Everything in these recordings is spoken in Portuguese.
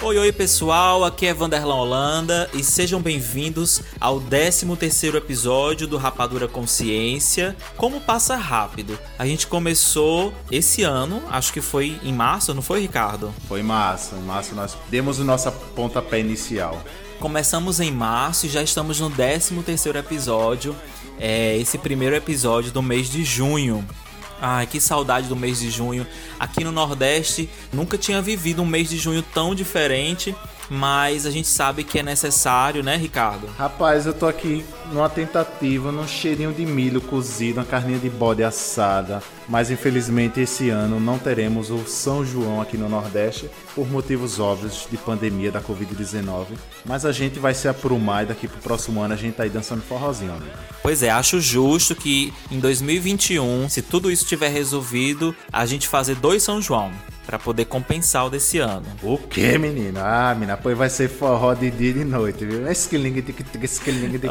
Oi, oi pessoal, aqui é Vanderlan Holanda e sejam bem-vindos ao 13º episódio do Rapadura Consciência. Como passa rápido. A gente começou esse ano, acho que foi em março, não foi, Ricardo? Foi em março, em março nós demos o nosso pontapé inicial. Começamos em março e já estamos no 13º episódio, é esse primeiro episódio do mês de junho. Ai, que saudade do mês de junho. Aqui no Nordeste, nunca tinha vivido um mês de junho tão diferente, mas a gente sabe que é necessário, né, Ricardo? Rapaz, eu tô aqui numa tentativa, num cheirinho de milho cozido, uma carninha de bode assada, mas infelizmente esse ano não teremos o São João aqui no Nordeste por motivos óbvios de pandemia da Covid-19, mas a gente vai se aprumar e daqui pro próximo ano a gente tá aí dançando forrozinho, amigo. Pois é, acho justo que em 2021, se tudo isso tiver resolvido, a gente fazer dois São João para poder compensar o desse ano. O que, menino? Ah, menina, pois vai ser forró de dia e de noite, viu? Esquilingue de esquilingue de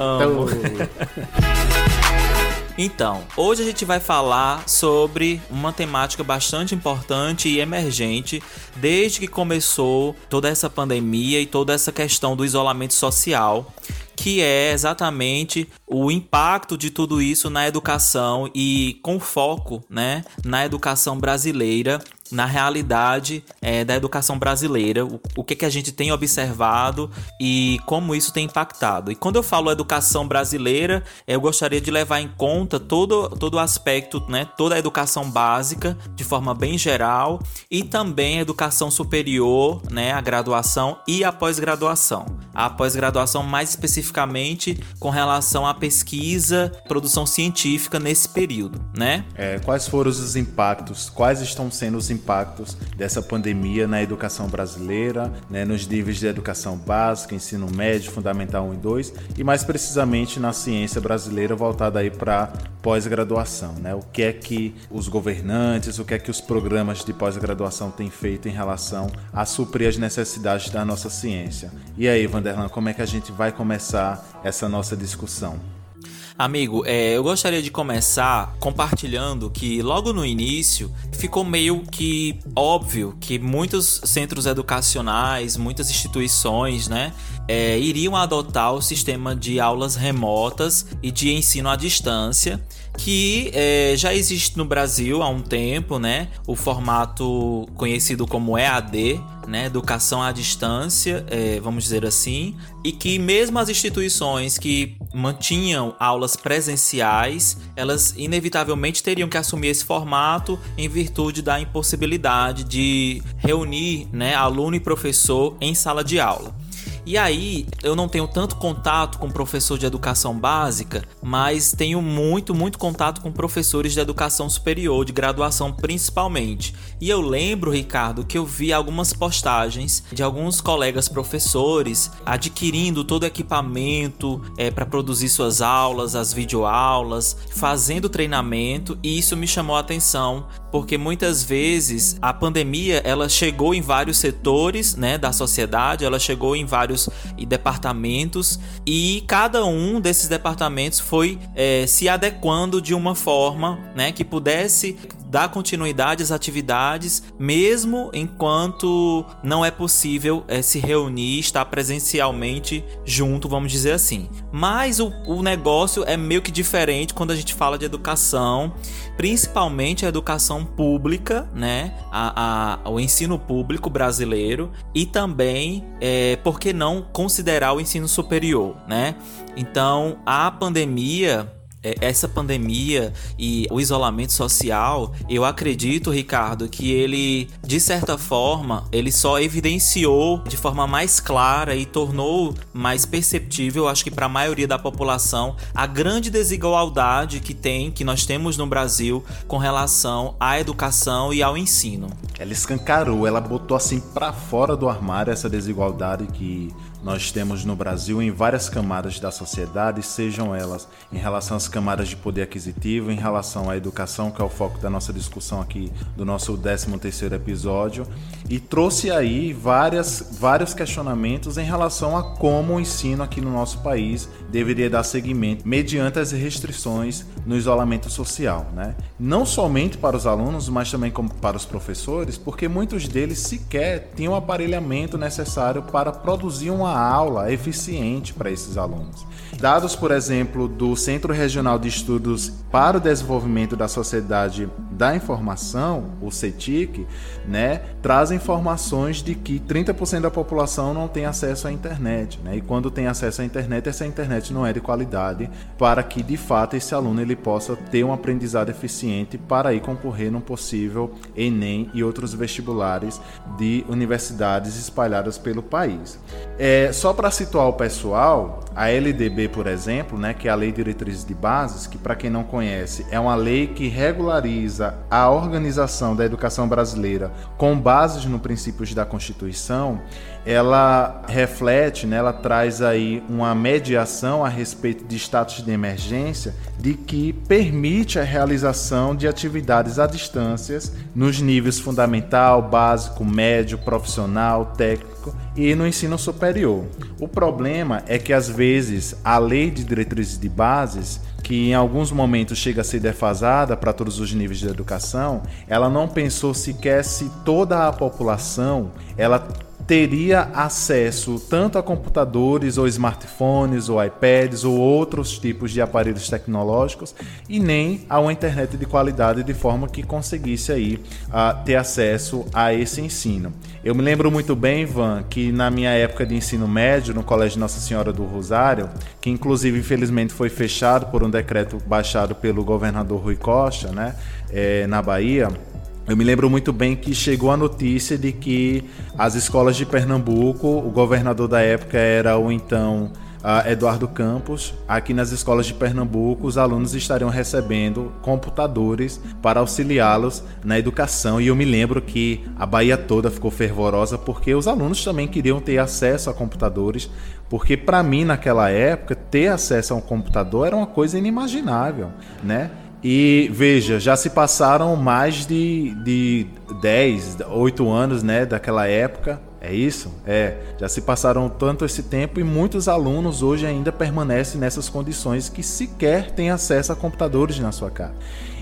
Então, hoje a gente vai falar sobre uma temática bastante importante e emergente desde que começou toda essa pandemia e toda essa questão do isolamento social que é exatamente o impacto de tudo isso na educação e com foco né, na educação brasileira na realidade é, da educação brasileira, o, o que, que a gente tem observado e como isso tem impactado. E quando eu falo educação brasileira, eu gostaria de levar em conta todo, todo o aspecto, né, toda a educação básica, de forma bem geral, e também a educação superior, né, a graduação e a pós-graduação. A pós-graduação, mais especificamente, com relação à pesquisa, produção científica nesse período, né? É, quais foram os impactos? Quais estão sendo os impactos? Impactos dessa pandemia na educação brasileira, né, nos níveis de educação básica, ensino médio, fundamental 1 e 2, e mais precisamente na ciência brasileira voltada aí para pós-graduação, né? O que é que os governantes, o que é que os programas de pós-graduação têm feito em relação a suprir as necessidades da nossa ciência. E aí, Vanderlan, como é que a gente vai começar essa nossa discussão? Amigo, é, eu gostaria de começar compartilhando que logo no início ficou meio que óbvio que muitos centros educacionais, muitas instituições, né, é, iriam adotar o sistema de aulas remotas e de ensino à distância que é, já existe no Brasil há um tempo, né? O formato conhecido como EAD, né? Educação à distância, é, vamos dizer assim, e que mesmo as instituições que mantinham aulas presenciais, elas inevitavelmente teriam que assumir esse formato em virtude da impossibilidade de reunir, né, aluno e professor em sala de aula. E aí, eu não tenho tanto contato com professor de educação básica, mas tenho muito, muito contato com professores de educação superior, de graduação principalmente. E eu lembro, Ricardo, que eu vi algumas postagens de alguns colegas professores adquirindo todo o equipamento é, para produzir suas aulas, as videoaulas, fazendo treinamento, e isso me chamou a atenção, porque muitas vezes a pandemia ela chegou em vários setores né, da sociedade, ela chegou em vários departamentos e cada um desses departamentos foi é, se adequando de uma forma né, que pudesse dar continuidade às atividades, mesmo enquanto não é possível é, se reunir, estar presencialmente junto, vamos dizer assim. Mas o, o negócio é meio que diferente quando a gente fala de educação, principalmente a educação pública, né? A, a, o ensino público brasileiro e também, é, por que não considerar o ensino superior, né? Então, a pandemia essa pandemia e o isolamento social, eu acredito, Ricardo, que ele, de certa forma, ele só evidenciou de forma mais clara e tornou mais perceptível, acho que para a maioria da população, a grande desigualdade que tem, que nós temos no Brasil com relação à educação e ao ensino. Ela escancarou, ela botou assim para fora do armário essa desigualdade que nós temos no Brasil em várias camadas da sociedade, sejam elas em relação às camadas de poder aquisitivo, em relação à educação, que é o foco da nossa discussão aqui do nosso 13º episódio, e trouxe aí várias, vários questionamentos em relação a como o ensino aqui no nosso país deveria dar seguimento mediante as restrições no isolamento social, né? Não somente para os alunos, mas também para os professores, porque muitos deles sequer tinham o aparelhamento necessário para produzir uma aula eficiente para esses alunos. Dados, por exemplo, do Centro Regional de Estudos para o Desenvolvimento da Sociedade da Informação, o CETIC, né, informações de que 30% da população não tem acesso à internet, né? E quando tem acesso à internet, essa internet não é de qualidade para que de fato esse aluno ele possa ter um aprendizado eficiente para ir concorrer num possível ENEM e outros vestibulares de universidades espalhadas pelo país. É, só para situar o pessoal, a LDB, por exemplo, né, que é a Lei de Diretrizes de Bases, que para quem não conhece é uma lei que regulariza a organização da educação brasileira com bases no princípios da Constituição, ela reflete, né, ela traz aí uma mediação a respeito de status de emergência de que permite a realização de atividades à distância nos níveis fundamental, básico, médio, profissional, técnico e no ensino superior. O problema é que às vezes a lei de diretrizes de bases que em alguns momentos chega a ser defasada para todos os níveis de educação, ela não pensou sequer se toda a população ela teria acesso tanto a computadores ou smartphones ou iPads ou outros tipos de aparelhos tecnológicos e nem a uma internet de qualidade de forma que conseguisse aí uh, ter acesso a esse ensino. Eu me lembro muito bem, Ivan, que na minha época de ensino médio no Colégio Nossa Senhora do Rosário, que inclusive infelizmente foi fechado por um decreto baixado pelo governador Rui Costa, né, é, na Bahia, eu me lembro muito bem que chegou a notícia de que as escolas de Pernambuco, o governador da época era o então uh, Eduardo Campos. Aqui nas escolas de Pernambuco, os alunos estariam recebendo computadores para auxiliá-los na educação. E eu me lembro que a Bahia toda ficou fervorosa porque os alunos também queriam ter acesso a computadores. Porque para mim, naquela época, ter acesso a um computador era uma coisa inimaginável, né? E veja, já se passaram mais de, de 10, 8 anos né, daquela época. É isso? É. Já se passaram tanto esse tempo e muitos alunos hoje ainda permanecem nessas condições que sequer têm acesso a computadores na sua casa.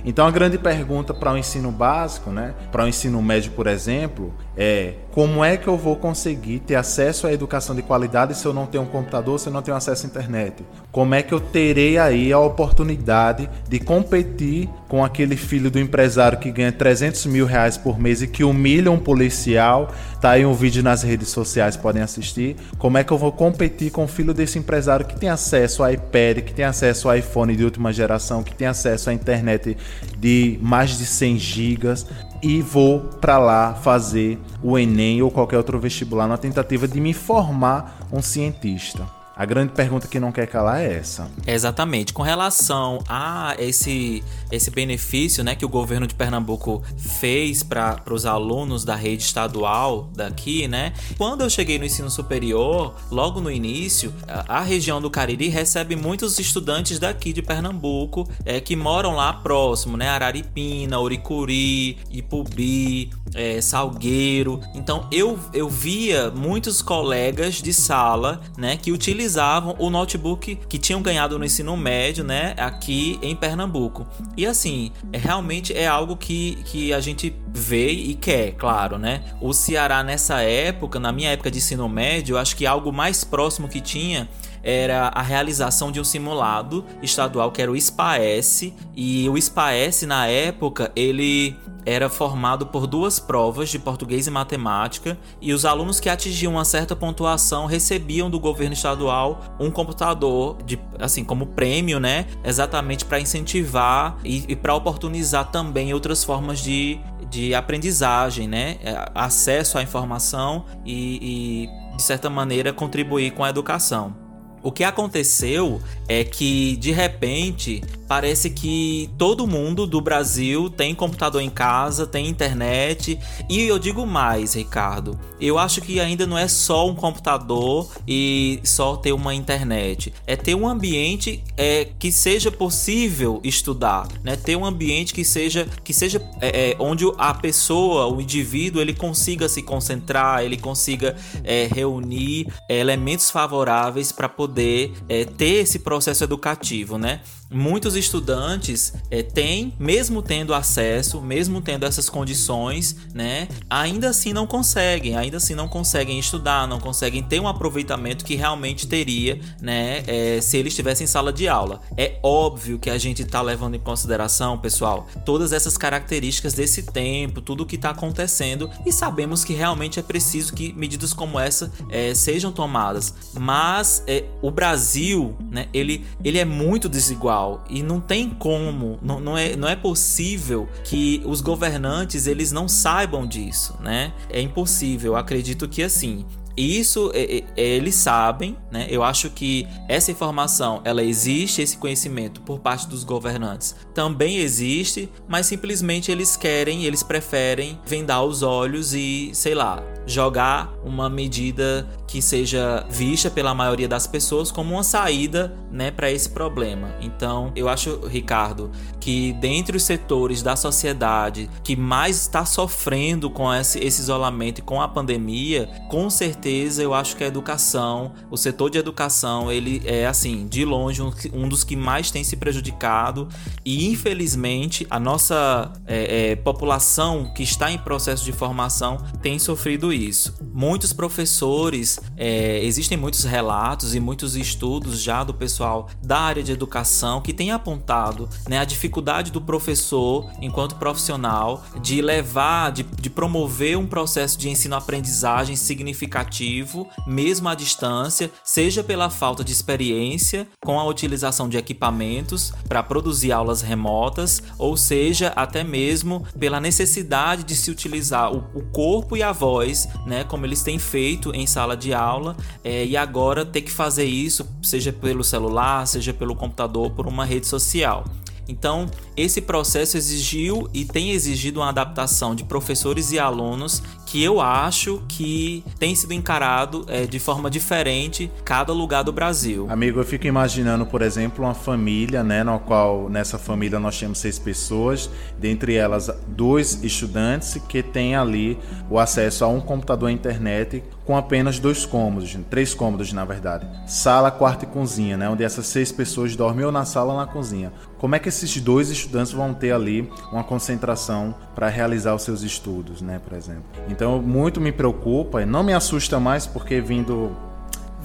Então a grande pergunta para o ensino básico, né, para o ensino médio, por exemplo, é como é que eu vou conseguir ter acesso à educação de qualidade se eu não tenho um computador, se eu não tenho acesso à internet? Como é que eu terei aí a oportunidade de competir com aquele filho do empresário que ganha 300 mil reais por mês e que humilha um policial? Tá aí um vídeo nas redes sociais, podem assistir. Como é que eu vou competir com o filho desse empresário que tem acesso ao iPad, que tem acesso ao iPhone de última geração, que tem acesso à internet de mais de 100 gigas? E vou para lá fazer o Enem ou qualquer outro vestibular na tentativa de me formar um cientista. A grande pergunta que não quer calar é essa. Exatamente. Com relação a esse, esse benefício né, que o governo de Pernambuco fez para os alunos da rede estadual daqui, né? Quando eu cheguei no ensino superior, logo no início, a, a região do Cariri recebe muitos estudantes daqui de Pernambuco é, que moram lá próximo, né? Araripina, Uricuri, Ipubi, é, Salgueiro. Então eu, eu via muitos colegas de sala né, que utilizavam o notebook que tinham ganhado no ensino médio, né, aqui em Pernambuco. E assim, é, realmente é algo que, que a gente vê e quer, claro, né? O Ceará nessa época, na minha época de ensino médio, acho que algo mais próximo que tinha era a realização de um simulado estadual que era o SPAES e o SPAES na época ele era formado por duas provas de português e matemática, e os alunos que atingiam uma certa pontuação recebiam do governo estadual um computador de assim como prêmio, né? Exatamente para incentivar e, e para oportunizar também outras formas de, de aprendizagem, né? É, acesso à informação e, e de certa maneira contribuir com a educação. O que aconteceu é que de repente parece que todo mundo do Brasil tem computador em casa, tem internet. E eu digo mais, Ricardo. Eu acho que ainda não é só um computador e só ter uma internet. É ter um ambiente é, que seja possível estudar, né? Ter um ambiente que seja que seja é, é, onde a pessoa, o indivíduo, ele consiga se concentrar, ele consiga é, reunir elementos favoráveis para poder é, ter esse processo educativo, né? Muitos estudantes é, têm, mesmo tendo acesso, mesmo tendo essas condições, né, ainda assim não conseguem, ainda assim não conseguem estudar, não conseguem ter um aproveitamento que realmente teria, né, é, se eles estivessem em sala de aula. É óbvio que a gente está levando em consideração, pessoal, todas essas características desse tempo, tudo o que está acontecendo e sabemos que realmente é preciso que medidas como essa é, sejam tomadas. Mas é, o Brasil, né, ele, ele é muito desigual e não tem como, não, não, é, não é possível que os governantes eles não saibam disso, né? É impossível. Acredito que assim, isso é, é, eles sabem, né? Eu acho que essa informação, ela existe, esse conhecimento por parte dos governantes também existe, mas simplesmente eles querem, eles preferem vendar os olhos e, sei lá, jogar uma medida que seja vista pela maioria das pessoas como uma saída, né, para esse problema. Então, eu acho, Ricardo, que dentre os setores da sociedade que mais está sofrendo com esse, esse isolamento e com a pandemia, com certeza eu acho que a educação, o setor de educação, ele é assim, de longe um, um dos que mais tem se prejudicado e infelizmente a nossa é, é, população que está em processo de formação tem sofrido isso. Muitos professores é, existem muitos relatos e muitos estudos já do pessoal da área de educação que tem apontado né, a dificuldade do professor, enquanto profissional, de levar, de, de promover um processo de ensino-aprendizagem significativo, mesmo à distância, seja pela falta de experiência com a utilização de equipamentos para produzir aulas remotas, ou seja, até mesmo pela necessidade de se utilizar o, o corpo e a voz, né, como eles têm feito em sala de aula é, e agora ter que fazer isso, seja pelo celular, seja pelo computador, por uma rede social. Então, esse processo exigiu e tem exigido uma adaptação de professores e alunos que eu acho que tem sido encarado é, de forma diferente cada lugar do Brasil. Amigo, eu fico imaginando, por exemplo, uma família, né, no qual nessa família nós temos seis pessoas, dentre elas dois estudantes que têm ali o acesso a um computador e internet com apenas dois cômodos, três cômodos na verdade, sala, quarto e cozinha, né, onde essas seis pessoas dormem ou na sala ou na cozinha. Como é que esses dois estudantes vão ter ali uma concentração para realizar os seus estudos, né, por exemplo? Então, muito me preocupa e não me assusta mais porque vindo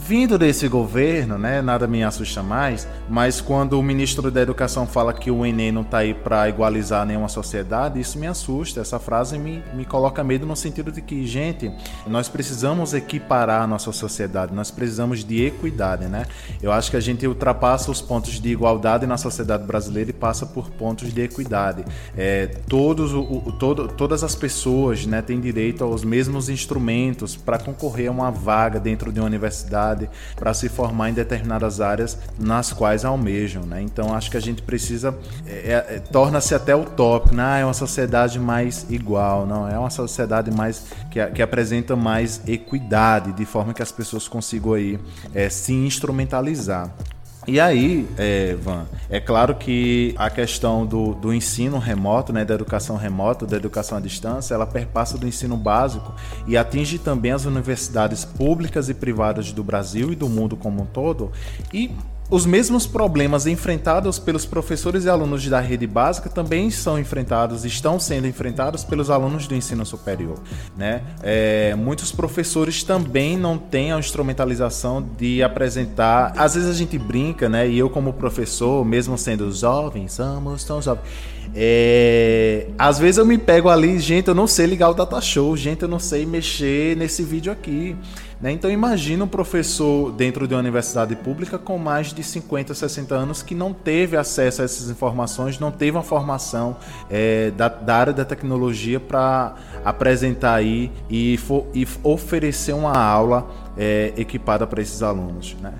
vindo desse governo, né, nada me assusta mais, mas quando o ministro da Educação fala que o Enem não está aí para igualizar nenhuma sociedade, isso me assusta. Essa frase me, me coloca medo no sentido de que, gente, nós precisamos equiparar a nossa sociedade, nós precisamos de equidade, né? Eu acho que a gente ultrapassa os pontos de igualdade na sociedade brasileira e passa por pontos de equidade. É, todos, o, o, todo, todas as pessoas né, têm direito aos mesmos instrumentos para concorrer a uma vaga dentro de uma universidade para se formar em determinadas áreas nas quais almejam. Né? Então acho que a gente precisa, é, é, torna-se até utópico, né? Ah, é uma sociedade mais igual, não, é uma sociedade mais que, que apresenta mais equidade, de forma que as pessoas consigam aí é, se instrumentalizar. E aí, é, Van, é claro que a questão do, do ensino remoto, né, da educação remota, da educação à distância, ela perpassa do ensino básico e atinge também as universidades públicas e privadas do Brasil e do mundo como um todo. E os mesmos problemas enfrentados pelos professores e alunos da rede básica também são enfrentados, estão sendo enfrentados pelos alunos do ensino superior. Né? É, muitos professores também não têm a instrumentalização de apresentar. Às vezes a gente brinca, né? E eu, como professor, mesmo sendo jovem, somos tão jovens. É... Às vezes eu me pego ali, gente, eu não sei ligar o data show, gente, eu não sei mexer nesse vídeo aqui. Né? Então imagina um professor dentro de uma universidade pública com mais de 50, 60 anos que não teve acesso a essas informações, não teve uma formação é, da, da, área da tecnologia para apresentar aí e, for, e, oferecer uma aula é, equipada para esses alunos. Né?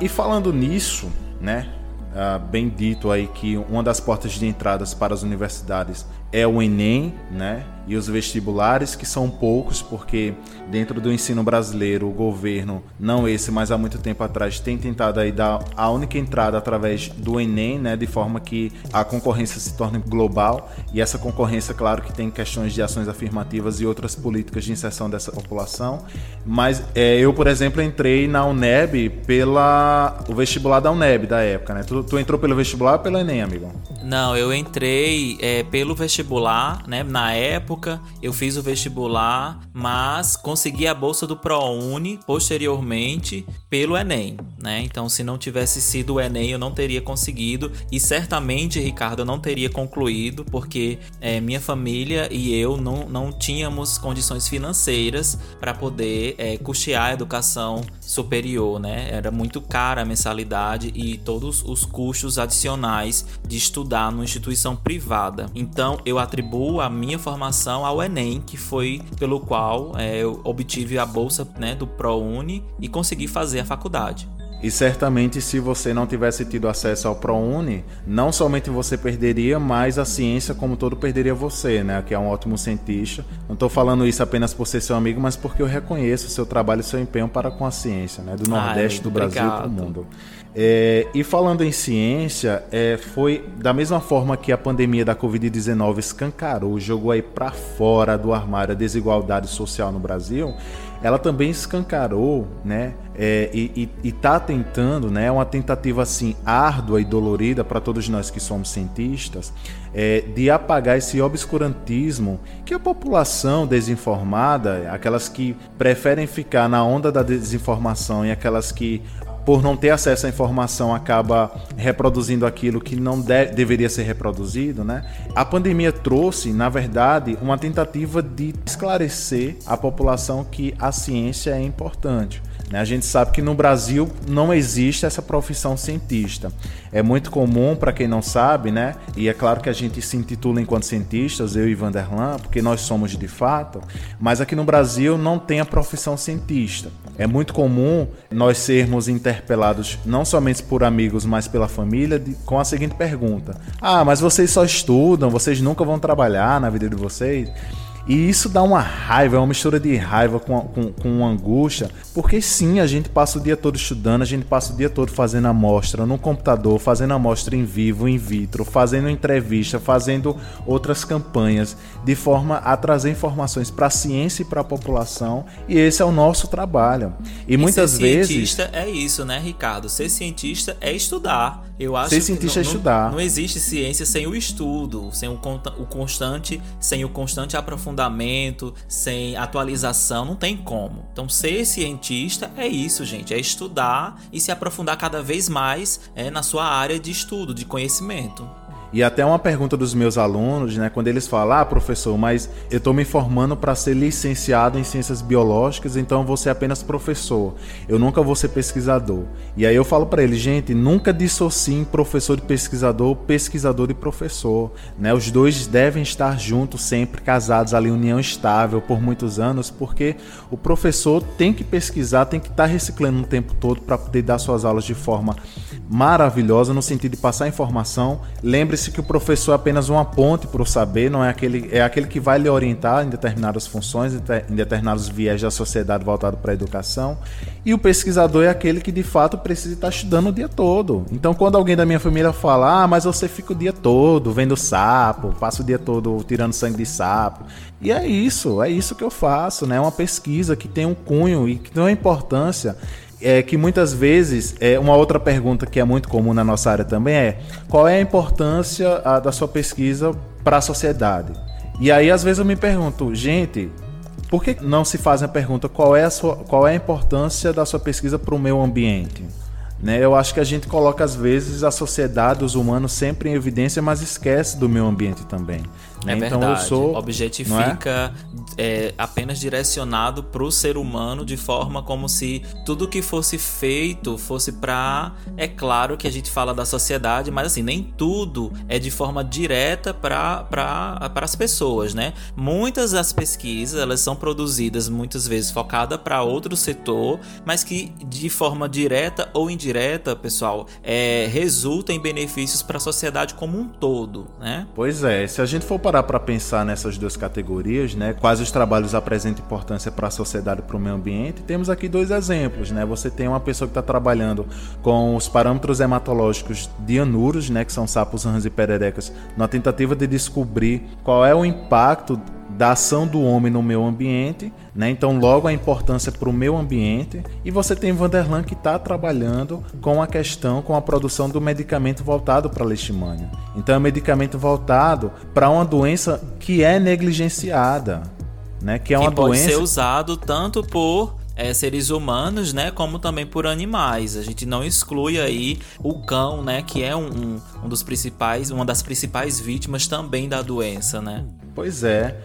E falando nisso, né? Uh, bem dito aí que uma das portas de entradas para as universidades é o Enem, né? E os vestibulares, que são poucos, porque dentro do ensino brasileiro, o governo, não esse, mas há muito tempo atrás, tem tentado aí dar a única entrada através do Enem, né? De forma que a concorrência se torne global. E essa concorrência, claro que tem questões de ações afirmativas e outras políticas de inserção dessa população. Mas é, eu, por exemplo, entrei na UNEB pela o vestibular da UNEB da época, né? Tu, tu entrou pelo vestibular ou pelo Enem, amigo? Não, eu entrei é, pelo vestibular, né? Na época, eu fiz o vestibular, mas consegui a bolsa do ProUni posteriormente pelo Enem, né? Então, se não tivesse sido o Enem, eu não teria conseguido e certamente, Ricardo, eu não teria concluído, porque é, minha família e eu não, não tínhamos condições financeiras para poder é, custear a educação superior, né? Era muito cara a mensalidade e todos os custos adicionais de estudar numa instituição privada. Então eu atribuo a minha formação ao Enem, que foi pelo qual é, eu obtive a bolsa né, do ProUni e consegui fazer a faculdade. E certamente, se você não tivesse tido acesso ao ProUni, não somente você perderia, mas a ciência como todo perderia você, né? Que é um ótimo cientista. Não estou falando isso apenas por ser seu amigo, mas porque eu reconheço o seu trabalho e seu empenho para com a ciência, né? Do Nordeste, Ai, do Brasil para o mundo. É, e falando em ciência, é, foi da mesma forma que a pandemia da Covid-19 escancarou, jogou aí para fora do armário a desigualdade social no Brasil, ela também escancarou, né? É, e, está tentando, né? Uma tentativa assim árdua e dolorida para todos nós que somos cientistas, é, de apagar esse obscurantismo que a população desinformada, aquelas que preferem ficar na onda da desinformação e aquelas que por não ter acesso à informação, acaba reproduzindo aquilo que não de deveria ser reproduzido, né? A pandemia trouxe, na verdade, uma tentativa de esclarecer a população que a ciência é importante. Né? A gente sabe que no Brasil não existe essa profissão cientista. É muito comum, para quem não sabe, né? E é claro que a gente se intitula enquanto cientistas, eu e Vanderlan, porque nós somos de fato, mas aqui no Brasil não tem a profissão cientista. É muito comum nós sermos interpelados não somente por amigos, mas pela família de, com a seguinte pergunta: Ah, mas vocês só estudam, vocês nunca vão trabalhar na vida de vocês? E isso dá uma raiva, é uma mistura de raiva com, com, com angústia, porque sim, a gente passa o dia todo estudando, a gente passa o dia todo fazendo amostra no computador, fazendo amostra em vivo, in vitro, fazendo entrevista, fazendo outras campanhas, de forma a trazer informações para a ciência e para a população, e esse é o nosso trabalho. E, e muitas ser vezes. cientista é isso, né, Ricardo? Ser cientista é estudar. Eu acho ser cientista que é estudar. Não, não existe ciência sem o estudo, sem o, o constante, sem o constante aprofundamento aprofundamento, sem atualização, não tem como. Então, ser cientista é isso, gente, é estudar e se aprofundar cada vez mais é, na sua área de estudo, de conhecimento. E até uma pergunta dos meus alunos, né, quando eles falam: "Ah, professor, mas eu estou me formando para ser licenciado em ciências biológicas, então vou ser apenas professor. Eu nunca vou ser pesquisador". E aí eu falo para eles: "Gente, nunca dissociem professor e pesquisador, pesquisador e professor, né? Os dois devem estar juntos sempre casados ali união estável por muitos anos, porque o professor tem que pesquisar, tem que estar tá reciclando o tempo todo para poder dar suas aulas de forma maravilhosa no sentido de passar informação. Lembre-se Lembre-se que o professor é apenas uma ponte para o saber, não é aquele, é aquele que vai lhe orientar em determinadas funções, em determinados viés da sociedade voltado para a educação. E o pesquisador é aquele que de fato precisa estar estudando o dia todo. Então, quando alguém da minha família fala, ah, mas você fica o dia todo vendo sapo, passa o dia todo tirando sangue de sapo. E é isso, é isso que eu faço, né? É uma pesquisa que tem um cunho e que tem uma importância é que muitas vezes, é, uma outra pergunta que é muito comum na nossa área também é qual é a importância a, da sua pesquisa para a sociedade? E aí às vezes eu me pergunto, gente, por que não se faz a pergunta qual é a, sua, qual é a importância da sua pesquisa para o meio ambiente? Né? Eu acho que a gente coloca às vezes a sociedade, os humanos sempre em evidência, mas esquece do meio ambiente também. É então verdade. eu sou, objetifica é? É, apenas direcionado para o ser humano de forma como se tudo que fosse feito fosse para, é claro que a gente fala da sociedade, mas assim nem tudo é de forma direta para para as pessoas, né? Muitas das pesquisas elas são produzidas muitas vezes focada para outro setor, mas que de forma direta ou indireta indireta, pessoal, é, resulta em benefícios para a sociedade como um todo, né? Pois é, se a gente for parar para pensar nessas duas categorias, né, quais os trabalhos apresentam importância para a sociedade e para o meio ambiente, temos aqui dois exemplos, né? Você tem uma pessoa que está trabalhando com os parâmetros hematológicos de anuros, né, que são sapos, rãs e pererecas, na tentativa de descobrir qual é o impacto da ação do homem no meio ambiente, né? Então, logo a importância para o meio ambiente. E você tem Vanderlan que está trabalhando com a questão, com a produção do medicamento voltado para a leishmania. Então, é um medicamento voltado para uma doença que é negligenciada, né? Que é uma que pode doença ser usado tanto por é, seres humanos, né, como também por animais. A gente não exclui aí o cão, né, que é um, um, um dos principais, uma das principais vítimas também da doença, né? Pois é.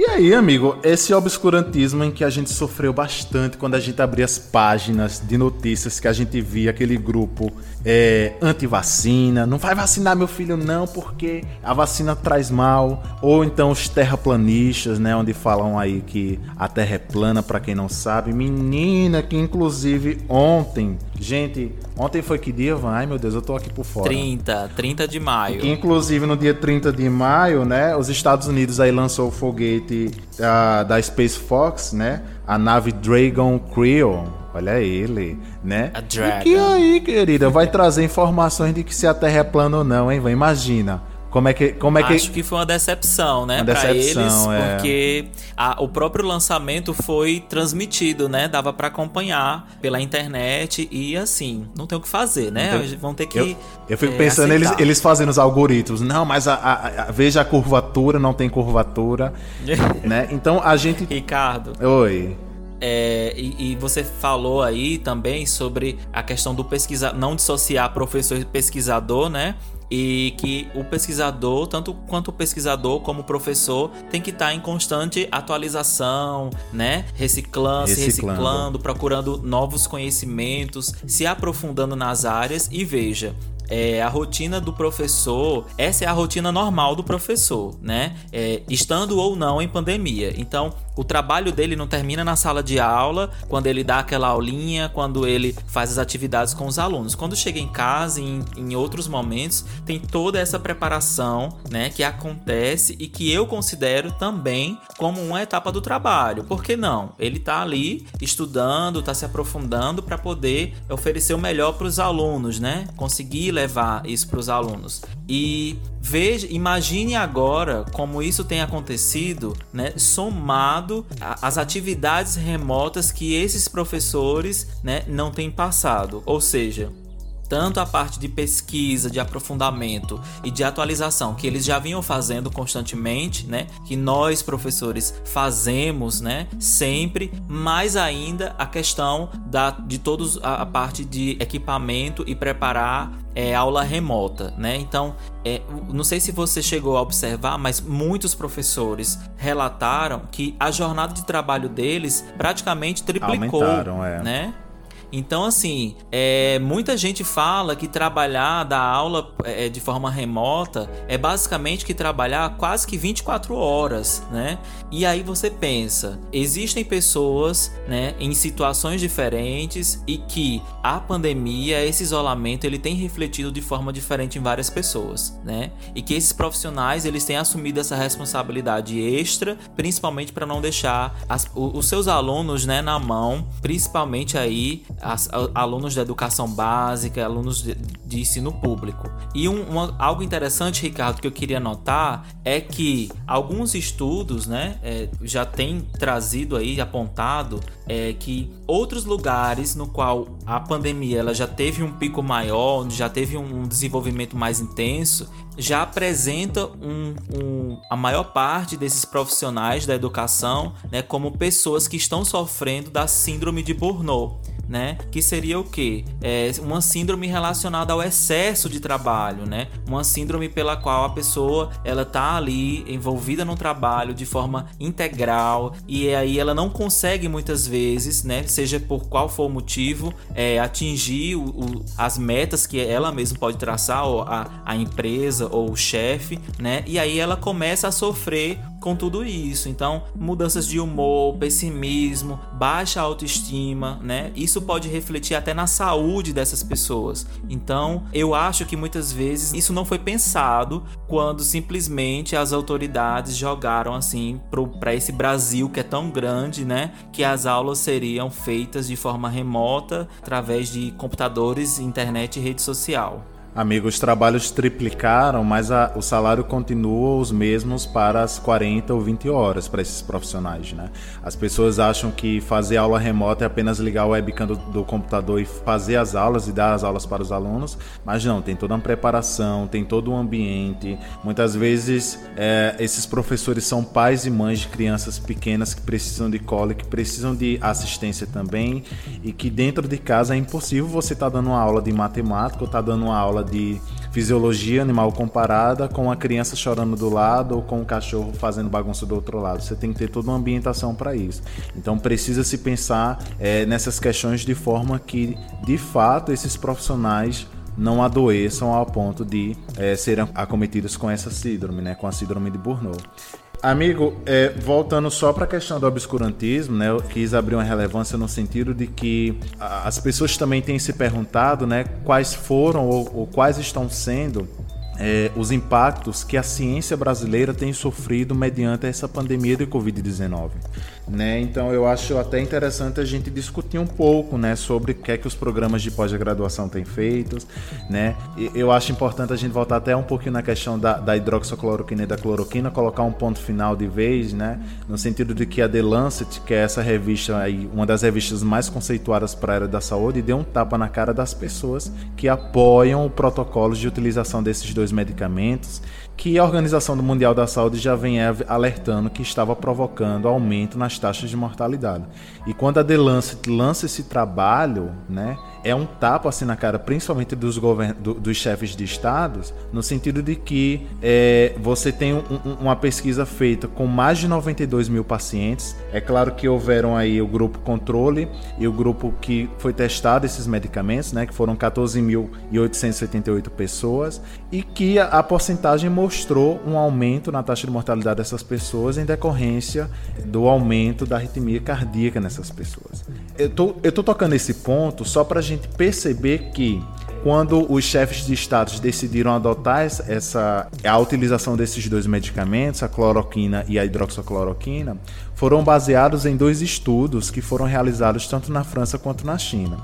E aí, amigo, esse obscurantismo em que a gente sofreu bastante quando a gente abria as páginas de notícias que a gente via aquele grupo é, anti-vacina, não vai vacinar meu filho não porque a vacina traz mal, ou então os terraplanistas, né, onde falam aí que a Terra é plana para quem não sabe, menina que inclusive ontem, gente, ontem foi que dia, Ai meu Deus, eu tô aqui por fora. 30, 30 de maio. Inclusive no dia 30 de maio, né, os Estados Unidos aí lançou o foguete uh, da Space Fox, né? A nave Dragon Crew. Olha ele, né? A Dragon. E que aí, querida, vai trazer informações de que se a Terra é plana ou não, hein? Imagina. Como é que. Como é que... Acho que foi uma decepção, né? Decepção, eles, é. porque a, o próprio lançamento foi transmitido, né? Dava para acompanhar pela internet e assim, não tem o que fazer, né? Tem... Vão ter que. Eu, eu fico é, pensando eles, eles fazendo os algoritmos. Não, mas a, a, a, veja a curvatura, não tem curvatura. né? Então a gente. Ricardo. Oi. É, e, e, você falou aí também sobre a questão do pesquisar, não dissociar professor e pesquisador, né? E que o pesquisador, tanto quanto o pesquisador como o professor, tem que estar tá em constante atualização, né? Reciclando, reciclando, se reciclando, procurando novos conhecimentos, se aprofundando nas áreas e veja, é, a rotina do professor, essa é a rotina normal do professor, né? É, estando ou não em pandemia. Então, o trabalho dele não termina na sala de aula, quando ele dá aquela aulinha, quando ele faz as atividades com os alunos. Quando chega em casa, em, em outros momentos, tem toda essa preparação, né, que acontece e que eu considero também como uma etapa do trabalho. Por que não? Ele está ali estudando, está se aprofundando para poder oferecer o melhor para os alunos, né? Conseguir levar isso para os alunos. E veja, imagine agora como isso tem acontecido, né, somado às atividades remotas que esses professores, né, não têm passado. Ou seja, tanto a parte de pesquisa, de aprofundamento e de atualização que eles já vinham fazendo constantemente, né? Que nós professores fazemos, né? Sempre, mais ainda a questão da de todos a, a parte de equipamento e preparar é, aula remota, né? Então, é, não sei se você chegou a observar, mas muitos professores relataram que a jornada de trabalho deles praticamente triplicou, Aumentaram, é. né? Então, assim, é, muita gente fala que trabalhar, dar aula é, de forma remota é basicamente que trabalhar quase que 24 horas, né? E aí você pensa, existem pessoas, né, em situações diferentes e que a pandemia, esse isolamento, ele tem refletido de forma diferente em várias pessoas, né? E que esses profissionais, eles têm assumido essa responsabilidade extra, principalmente para não deixar as, os seus alunos, né, na mão, principalmente aí as, alunos da educação básica, alunos de, de ensino público. E um, uma, algo interessante, Ricardo, que eu queria notar é que alguns estudos né, é, já têm trazido aí, apontado, é, que outros lugares no qual a pandemia ela já teve um pico maior, já teve um desenvolvimento mais intenso, já apresenta um, um, a maior parte desses profissionais da educação né, como pessoas que estão sofrendo da síndrome de Burnout né? Que seria o quê? É uma síndrome relacionada ao excesso de trabalho, né? Uma síndrome pela qual a pessoa ela tá ali envolvida no trabalho de forma integral e aí ela não consegue muitas vezes, né? Seja por qual for o motivo, é, atingir o, o, as metas que ela mesma pode traçar, ou a, a empresa ou o chefe, né? E aí ela começa a sofrer com tudo isso. Então, mudanças de humor, pessimismo, baixa autoestima, né? Isso isso pode refletir até na saúde dessas pessoas. Então, eu acho que muitas vezes isso não foi pensado quando simplesmente as autoridades jogaram assim para esse Brasil que é tão grande, né, que as aulas seriam feitas de forma remota através de computadores, internet e rede social. Amigo, os trabalhos triplicaram, mas a, o salário continua os mesmos para as 40 ou 20 horas para esses profissionais, né? As pessoas acham que fazer aula remota é apenas ligar o webcam do, do, computador e fazer as aulas e dar as aulas para os alunos, mas não, tem toda uma preparação, tem todo um ambiente. Muitas vezes é, esses professores são pais e mães de crianças pequenas que precisam de cola, que precisam de assistência também e que dentro de casa é impossível você estar tá dando uma aula de matemática ou estar tá dando uma aula de fisiologia animal comparada com a criança chorando do lado ou com o cachorro fazendo bagunça do outro lado. Você tem que ter toda uma ambientação para isso. Então precisa se pensar é, nessas questões de forma que, de fato, esses profissionais não adoeçam ao ponto de é, serem acometidos com essa síndrome, né, com a síndrome de Burnout. Amigo, é, voltando só para a questão do obscurantismo, né, eu quis abrir uma relevância no sentido de que as pessoas também têm se perguntado né, quais foram ou, ou quais estão sendo é, os impactos que a ciência brasileira tem sofrido mediante essa pandemia de Covid-19. Né? Então eu acho até interessante a gente discutir um pouco né, sobre o que é que os programas de pós-graduação têm feito. Né? E eu acho importante a gente voltar até um pouquinho na questão da, da hidroxicloroquina e da cloroquina, colocar um ponto final de vez, né? no sentido de que a The Lancet, que é essa revista aí, uma das revistas mais conceituadas para a área da saúde, deu um tapa na cara das pessoas que apoiam o protocolo de utilização desses dois medicamentos que a Organização Mundial da Saúde já vem alertando que estava provocando aumento nas taxas de mortalidade. E quando a The Lancet lança esse trabalho, né, é um tapa assim na cara, principalmente dos, do, dos chefes de estados, no sentido de que é, você tem um, um, uma pesquisa feita com mais de 92 mil pacientes. É claro que houveram aí o grupo controle e o grupo que foi testado esses medicamentos, né, que foram 14.878 pessoas, e que a, a porcentagem mostrou um aumento na taxa de mortalidade dessas pessoas em decorrência do aumento da arritmia cardíaca nessas pessoas. Eu tô, eu tô tocando esse ponto só para gente perceber que quando os chefes de estados decidiram adotar essa a utilização desses dois medicamentos, a cloroquina e a hidroxicloroquina, foram baseados em dois estudos que foram realizados tanto na França quanto na China.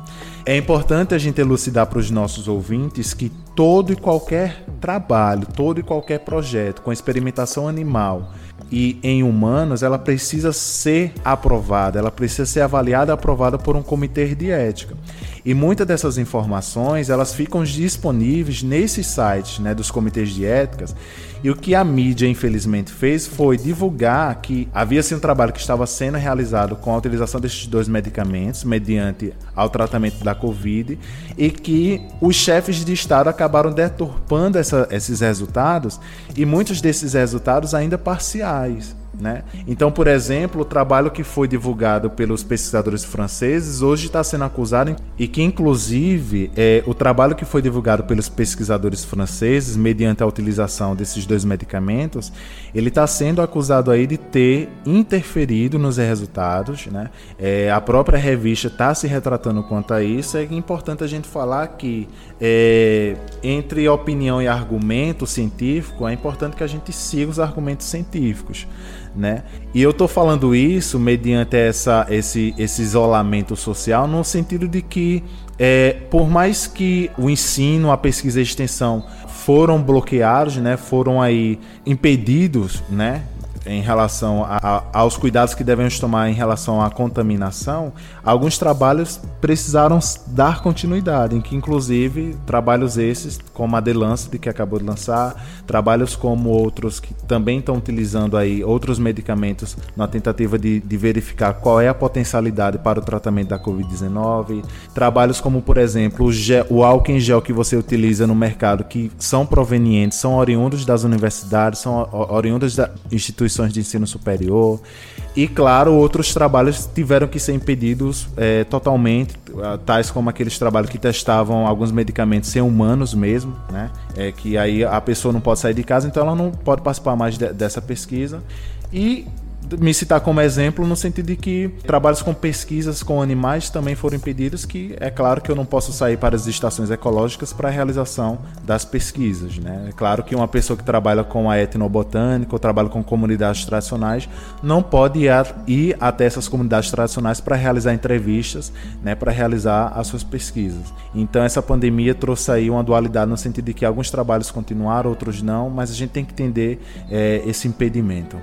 É importante a gente elucidar para os nossos ouvintes que todo e qualquer trabalho, todo e qualquer projeto com experimentação animal e em humanos, ela precisa ser aprovada, ela precisa ser avaliada e aprovada por um comitê de ética. E muitas dessas informações, elas ficam disponíveis nesses sites né, dos comitês de éticas. E o que a mídia, infelizmente, fez foi divulgar que havia sim um trabalho que estava sendo realizado com a utilização desses dois medicamentos, mediante ao tratamento da Covid, e que os chefes de Estado acabaram deturpando essa, esses resultados, e muitos desses resultados ainda parciais. Né? Então, por exemplo, o trabalho que foi divulgado pelos pesquisadores franceses hoje está sendo acusado e que, inclusive, é, o trabalho que foi divulgado pelos pesquisadores franceses, mediante a utilização desses dois medicamentos, ele está sendo acusado aí de ter interferido nos resultados. Né? É, a própria revista está se retratando quanto a isso. É importante a gente falar que é, entre opinião e argumento científico, é importante que a gente siga os argumentos científicos né? E eu tô falando isso mediante essa, esse, esse isolamento social no sentido de que é, por mais que o ensino, a pesquisa e a extensão foram bloqueados, né, foram aí impedidos, né, em relação a, a, aos cuidados que devemos tomar em relação à contaminação, alguns trabalhos precisaram dar continuidade, em que inclusive trabalhos esses, como a The Lancet, que acabou de lançar, trabalhos como outros que também estão utilizando aí outros medicamentos na tentativa de, de verificar qual é a potencialidade para o tratamento da Covid-19, trabalhos como, por exemplo, o, gel, o álcool em gel que você utiliza no mercado, que são provenientes, são oriundos das universidades, são oriundos das instituições instituições de ensino superior. E, claro, outros trabalhos tiveram que ser impedidos é, totalmente, ah, tais como aqueles trabalhos que testavam alguns medicamentos sem humanos mesmo, né? É, que aí a pessoa não pode sair de casa, então ela não pode participar mais de, dessa pesquisa. E me citar como exemplo no sentido de que trabalhos com pesquisas com animais também foram impedidos, que é claro que eu não posso sair para as estações ecológicas para a realização das pesquisas, né? É claro que uma pessoa que trabalha com a etnobotânica ou trabalha com comunidades tradicionais não pode ir até essas comunidades tradicionais para realizar entrevistas, né, para realizar as suas pesquisas. Então essa pandemia trouxe aí uma dualidade no sentido de que alguns trabalhos continuaram, outros não, mas a gente tem que entender é, esse impedimento.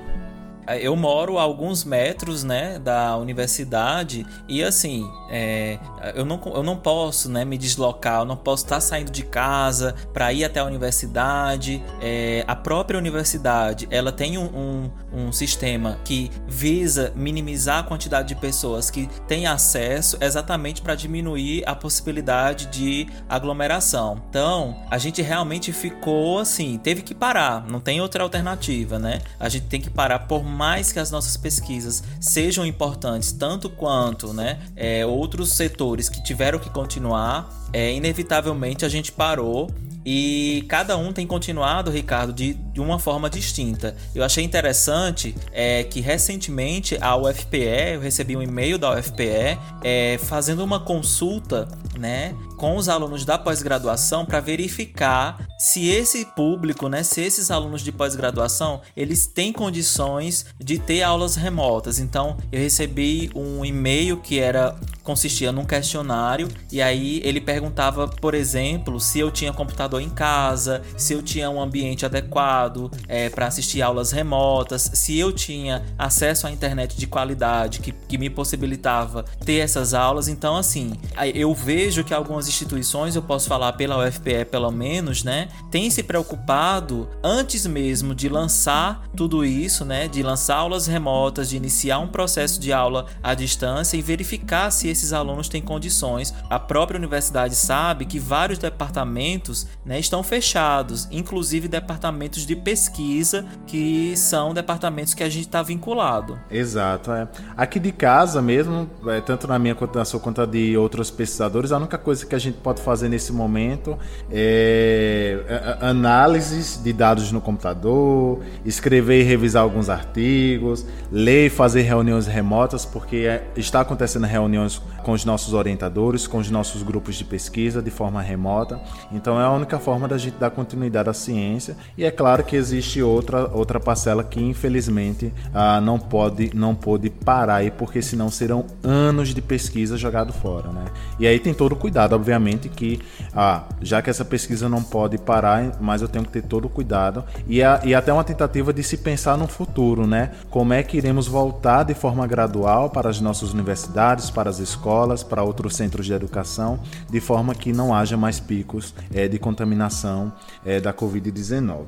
É, eu moro a alguns metros, né, da universidade e assim, é, eu, não, eu não posso, né, me deslocar, eu não posso estar saindo de casa para ir até a universidade. É, a própria universidade, ela tem um, um, um, sistema que visa minimizar a quantidade de pessoas que têm acesso exatamente para diminuir a possibilidade de aglomeração. Então, a gente realmente ficou assim, teve que parar, não tem outra alternativa, né? A gente tem que parar por mais que as nossas pesquisas sejam importantes tanto quanto né, é, outros setores que tiveram que continuar, é, inevitavelmente a gente parou e cada um tem continuado, Ricardo, de, de uma forma distinta. Eu achei interessante é, que recentemente a UFPE, eu recebi um e-mail da UFPE é, fazendo uma consulta né, com os alunos da pós-graduação para verificar se esse público, né, se esses alunos de pós-graduação, eles têm condições de ter aulas remotas. Então, eu recebi um e-mail que era consistia num questionário e aí ele perguntava, por exemplo, se eu tinha computador em casa, se eu tinha um ambiente adequado é, para assistir aulas remotas, se eu tinha acesso à internet de qualidade que, que me possibilitava ter essas aulas. Então, assim, eu vejo que algumas instituições, eu posso falar pela UFPE pelo menos, né, têm se preocupado antes mesmo de lançar tudo isso, né, de lançar aulas remotas, de iniciar um processo de aula à distância e verificar se esses alunos têm condições. A própria universidade sabe que vários departamentos né, estão fechados, inclusive departamentos de pesquisa, que são departamentos que a gente está vinculado. Exato. É. Aqui de casa mesmo, é, tanto na minha quanto na sua quanto de outros pesquisadores, a única coisa que a gente pode fazer nesse momento é, análises de dados no computador, escrever e revisar alguns artigos, ler e fazer reuniões remotas, porque é, está acontecendo reuniões com os nossos orientadores, com os nossos grupos de pesquisa de forma remota. Então é a única forma da gente dar continuidade à ciência. E é claro que existe outra, outra parcela que infelizmente ah, não pode não pode parar aí, porque senão serão anos de pesquisa jogado fora, né? E aí tem todo o cuidado, obviamente, que ah, já que essa pesquisa não pode parar, mas eu tenho que ter todo o cuidado e, a, e até uma tentativa de se pensar no futuro, né? Como é que iremos voltar de forma gradual para as nossas universidades, para as escolas para outros centros de educação, de forma que não haja mais picos é, de contaminação é, da Covid-19.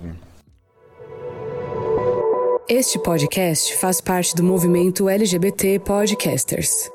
Este podcast faz parte do movimento LGBT Podcasters.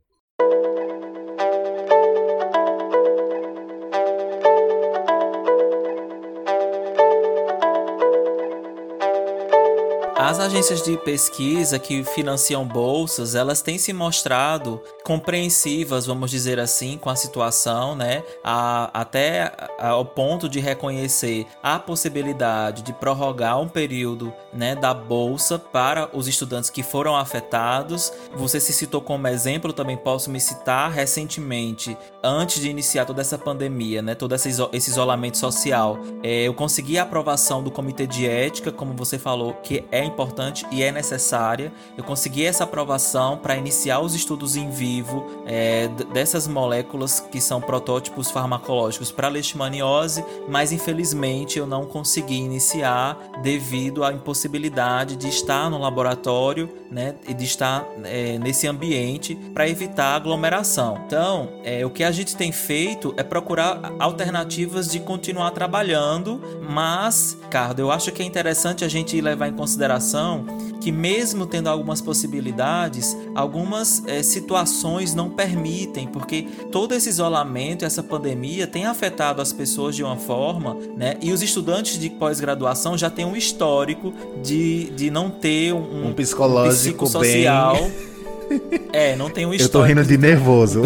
agências de pesquisa que financiam bolsas, elas têm se mostrado compreensivas, vamos dizer assim, com a situação, né? A, até ao ponto de reconhecer a possibilidade de prorrogar um período, né, da bolsa para os estudantes que foram afetados. Você se citou como exemplo, também posso me citar recentemente, antes de iniciar toda essa pandemia, né, todo esse, isolamento social, é, eu consegui a aprovação do comitê de ética, como você falou, que é importante importante e é necessária. Eu consegui essa aprovação para iniciar os estudos em vivo é, dessas moléculas que são protótipos farmacológicos para leishmaniose, mas infelizmente eu não consegui iniciar devido à impossibilidade de estar no laboratório né, e de estar é, nesse ambiente para evitar aglomeração. Então, é, o que a gente tem feito é procurar alternativas de continuar trabalhando, mas, Ricardo, eu acho que é interessante a gente levar em consideração que mesmo tendo algumas possibilidades, algumas é, situações não permitem, porque todo esse isolamento, essa pandemia tem afetado as pessoas de uma forma, né? E os estudantes de pós-graduação já têm um histórico de, de não ter um, um psicológico um. Bem É, não tem um histórico. Eu tô rindo de nervoso.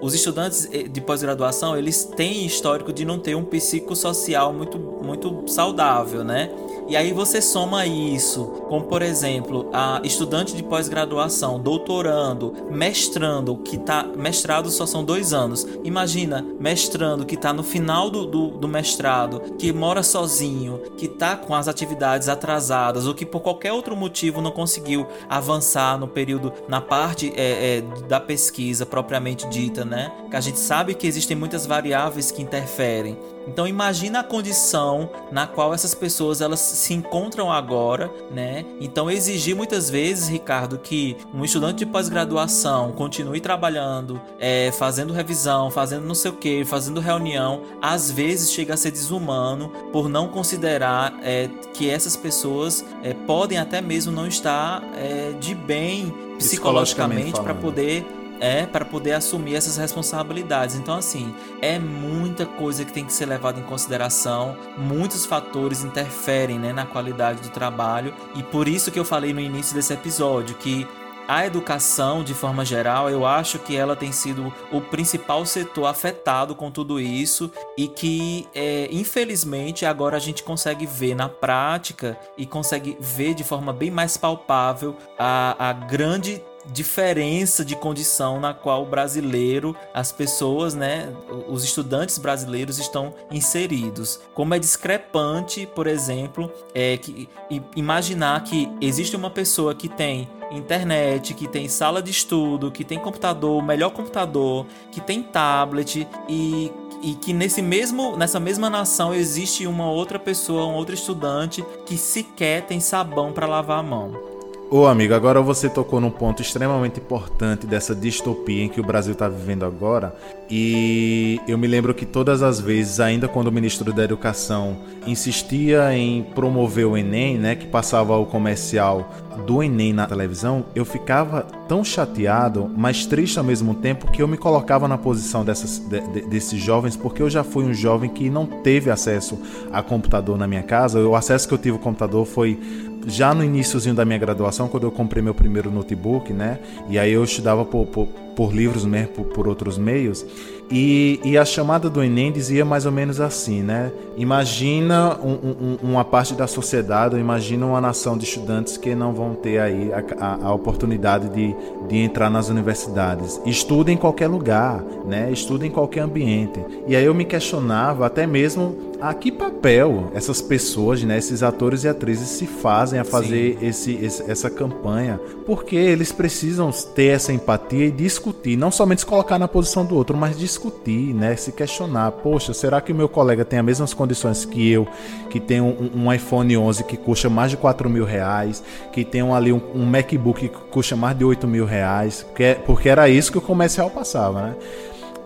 Os estudantes eh, de pós-graduação, eles têm histórico de não ter um psicossocial muito, muito saudável, né? E aí você soma isso com, por exemplo, a estudante de pós-graduação, doutorando, mestrando, que tá. Mestrado só são dois anos. Imagina, mestrando, que está no final do, do, do, mestrado, que mora sozinho, que está com as atividades atrasadas, ou que por qualquer outro motivo não conseguiu avançar no período, na parte é, é, da pesquisa propriamente dita, né? Que a gente sabe que existem muitas variáveis que interferem. Então imagina a condição na qual essas pessoas elas se encontram agora, né? Então exigir muitas vezes, Ricardo, que um estudante de pós-graduação continue trabalhando, é, fazendo revisão, fazendo não sei o que, fazendo reunião, às vezes chega a ser desumano por não considerar é, que essas pessoas é, podem até mesmo não estar é, de bem psicologicamente para poder é para poder assumir essas responsabilidades. Então, assim, é muita coisa que tem que ser levada em consideração, muitos fatores interferem né, na qualidade do trabalho, e por isso que eu falei no início desse episódio que a educação, de forma geral, eu acho que ela tem sido o principal setor afetado com tudo isso. E que, é, infelizmente, agora a gente consegue ver na prática e consegue ver de forma bem mais palpável a, a grande diferença de condição na qual o brasileiro, as pessoas, né, os estudantes brasileiros estão inseridos. Como é discrepante, por exemplo, é que imaginar que existe uma pessoa que tem internet, que tem sala de estudo, que tem computador, melhor computador, que tem tablet e e que nesse mesmo nessa mesma nação existe uma outra pessoa, um outro estudante que sequer tem sabão para lavar a mão. Ô amigo, agora você tocou num ponto extremamente importante dessa distopia em que o Brasil está vivendo agora. E eu me lembro que todas as vezes, ainda quando o ministro da Educação insistia em promover o Enem, né, que passava o comercial do Enem na televisão, eu ficava tão chateado, mas triste ao mesmo tempo, que eu me colocava na posição dessas, de, de, desses jovens, porque eu já fui um jovem que não teve acesso a computador na minha casa. O acesso que eu tive ao computador foi já no iníciozinho da minha graduação, quando eu comprei meu primeiro notebook, né? E aí eu estudava por, por, por livros mesmo, por, por outros meios. E, e, a chamada do Enem dizia mais ou menos assim, né? Imagina um, um, uma parte da sociedade, imagina uma nação de estudantes que não vão ter aí a, a, a, oportunidade de, de entrar nas universidades. Estuda em qualquer lugar, né? Estuda em qualquer ambiente. E aí eu me questionava até mesmo a que papel essas pessoas, né, esses atores e atrizes se fazem a fazer esse, esse, essa campanha, porque eles precisam ter essa empatia e discutir, não somente se colocar na posição do outro, mas discutir, né, se questionar, poxa, será que o meu colega tem as mesmas condições que eu, que tem um, um iPhone 11 que custa mais de 4 mil reais, que tem um, ali um, um MacBook que custa mais de 8 mil reais, porque, porque era isso que o comercial passava, né?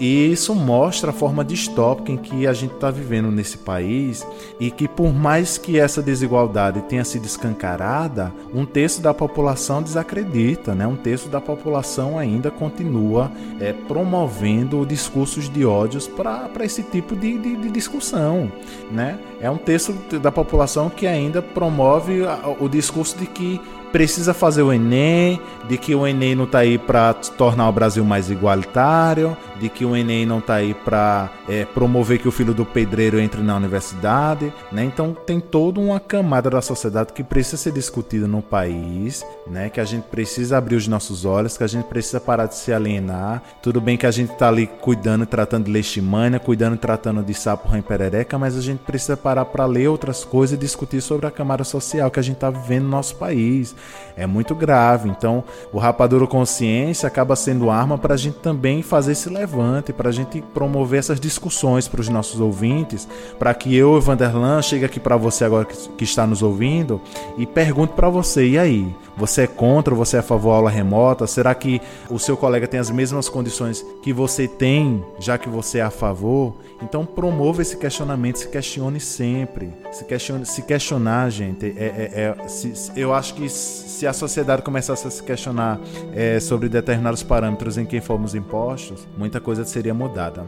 E isso mostra a forma distópica em que a gente está vivendo nesse país e que, por mais que essa desigualdade tenha sido escancarada, um terço da população desacredita, né? um terço da população ainda continua é, promovendo discursos de ódios para esse tipo de, de, de, discussão. Né? É um terço da população que ainda promove o discurso de que precisa fazer o Enem, de que o Enem não está aí para tornar o Brasil mais igualitário, de que o Enem não está aí para é, promover que o filho do pedreiro entre na universidade, né? Então tem toda uma camada da sociedade que precisa ser discutida no país, né? Que a gente precisa abrir os nossos olhos, que a gente precisa parar de se alienar. Tudo bem que a gente está ali cuidando e tratando de leishmania, cuidando e tratando de sapo rã perereca, mas a gente precisa parar para ler outras coisas e discutir sobre a camada social que a gente está vivendo no nosso país é muito grave. Então, o Rapadura Consciência acaba sendo arma para a gente também fazer esse levante, para a gente promover essas discussões para os nossos ouvintes, para que eu, Vanderlan, chegue aqui para você agora que, que está nos ouvindo e pergunte para você: e aí? Você é contra, você é a favor da aula remota? Será que o seu colega tem as mesmas condições que você tem, já que você é a favor? Então promova esse questionamento, se questione sempre. Se, questione, se questionar, gente, é, é, é se, eu acho que se a sociedade começasse a se questionar é, sobre determinados parâmetros em quem fomos impostos, muita coisa seria mudada.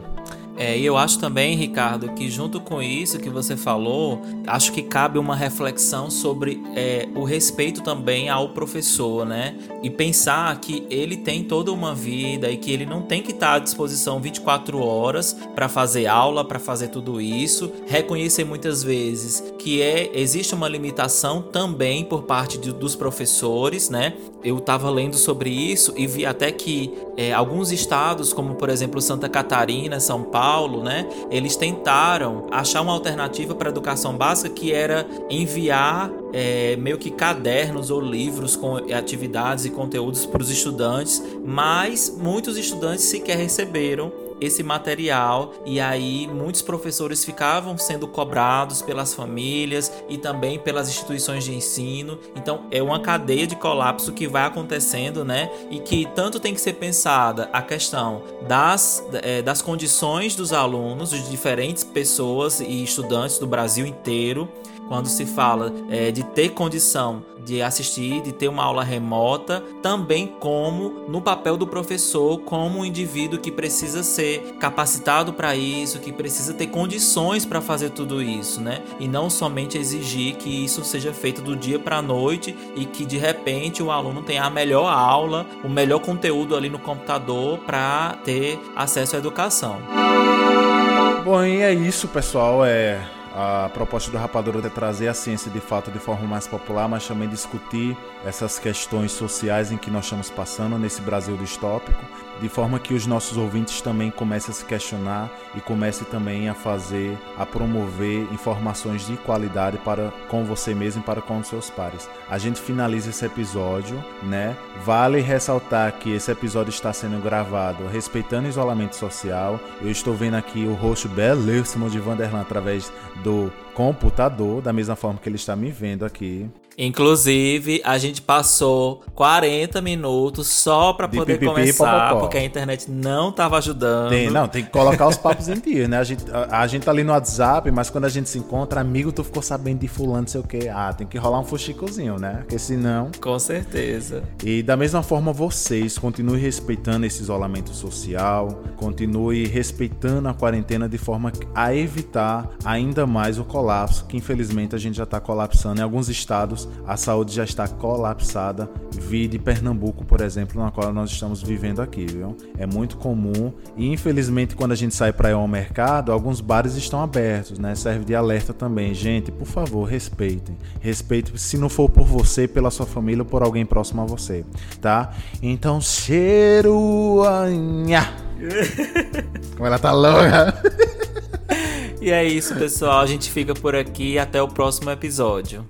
É, e eu acho também, Ricardo, que junto com isso que você falou, acho que cabe uma reflexão sobre é, o respeito também ao professor, né? E pensar que ele tem toda uma vida e que ele não tem que estar à disposição 24 horas para fazer aula, para fazer tudo isso. Reconhecer muitas vezes que é existe uma limitação também por parte de, dos professores, né? Eu estava lendo sobre isso e vi até que é, alguns estados, como por exemplo Santa Catarina, São Paulo, né? Eles tentaram achar uma alternativa para a educação básica que era enviar é, meio que cadernos ou livros com atividades e conteúdos para os estudantes, mas muitos estudantes sequer receberam esse material e aí muitos professores ficavam sendo cobrados pelas famílias e também pelas instituições de ensino. Então é uma cadeia de colapso que vai acontecendo, né? E que tanto tem que ser pensada a questão das, é, das condições dos alunos, de diferentes pessoas e estudantes do Brasil inteiro quando se fala é, de ter condição de assistir, de ter uma aula remota, também como no papel do professor, como um indivíduo que precisa ser capacitado para isso, que precisa ter condições para fazer tudo isso, né? E não somente exigir que isso seja feito do dia para a noite e que de repente o aluno tenha a melhor aula, o melhor conteúdo ali no computador para ter acesso à educação. Bom, e é isso, pessoal. É a proposta do Rapadura é trazer a ciência de fato de forma mais popular, mas também discutir essas questões sociais em que nós estamos passando nesse Brasil distópico de forma que os nossos ouvintes também comecem a se questionar e comecem também a fazer, a promover informações de qualidade para com você mesmo e para com os seus pares. A gente finaliza esse episódio, né? Vale ressaltar que esse episódio está sendo gravado respeitando o isolamento social. Eu estou vendo aqui o rosto belíssimo de Vanderlan através do computador, da mesma forma que ele está me vendo aqui. Inclusive, a gente passou 40 minutos só para poder pipipi, começar, porque a internet não tava ajudando. Tem, não, tem que colocar os papos em dia, né? A gente, a, a, gente tá ali no WhatsApp, mas quando a gente se encontra, amigo, tu ficou sabendo de fulano, não sei o quê. Ah, tem que rolar um fuxicozinho, né? Porque senão... Com certeza. E da mesma forma, vocês continuem respeitando esse isolamento social, continue respeitando a quarentena de forma a evitar ainda mais o colapso, que infelizmente a gente já tá colapsando em alguns estados a saúde já está colapsada. Vi de Pernambuco, por exemplo, na qual nós estamos vivendo aqui, viu? É muito comum e infelizmente quando a gente sai para ir ao mercado, alguns bares estão abertos, né? Serve de alerta também. Gente, por favor, respeitem. Respeite se não for por você, pela sua família ou por alguém próximo a você, tá? Então, cheiro Como ela tá louca. E é isso, pessoal. A gente fica por aqui. Até o próximo episódio.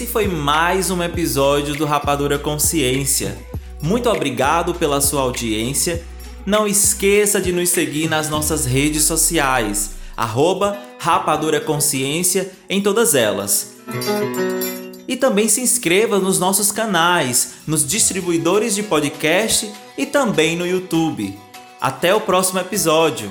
Esse foi mais um episódio do Rapadura Consciência. Muito obrigado pela sua audiência. Não esqueça de nos seguir nas nossas redes sociais, arroba Rapadura Consciência em todas elas. E também se inscreva nos nossos canais, nos distribuidores de podcast e também no YouTube. Até o próximo episódio!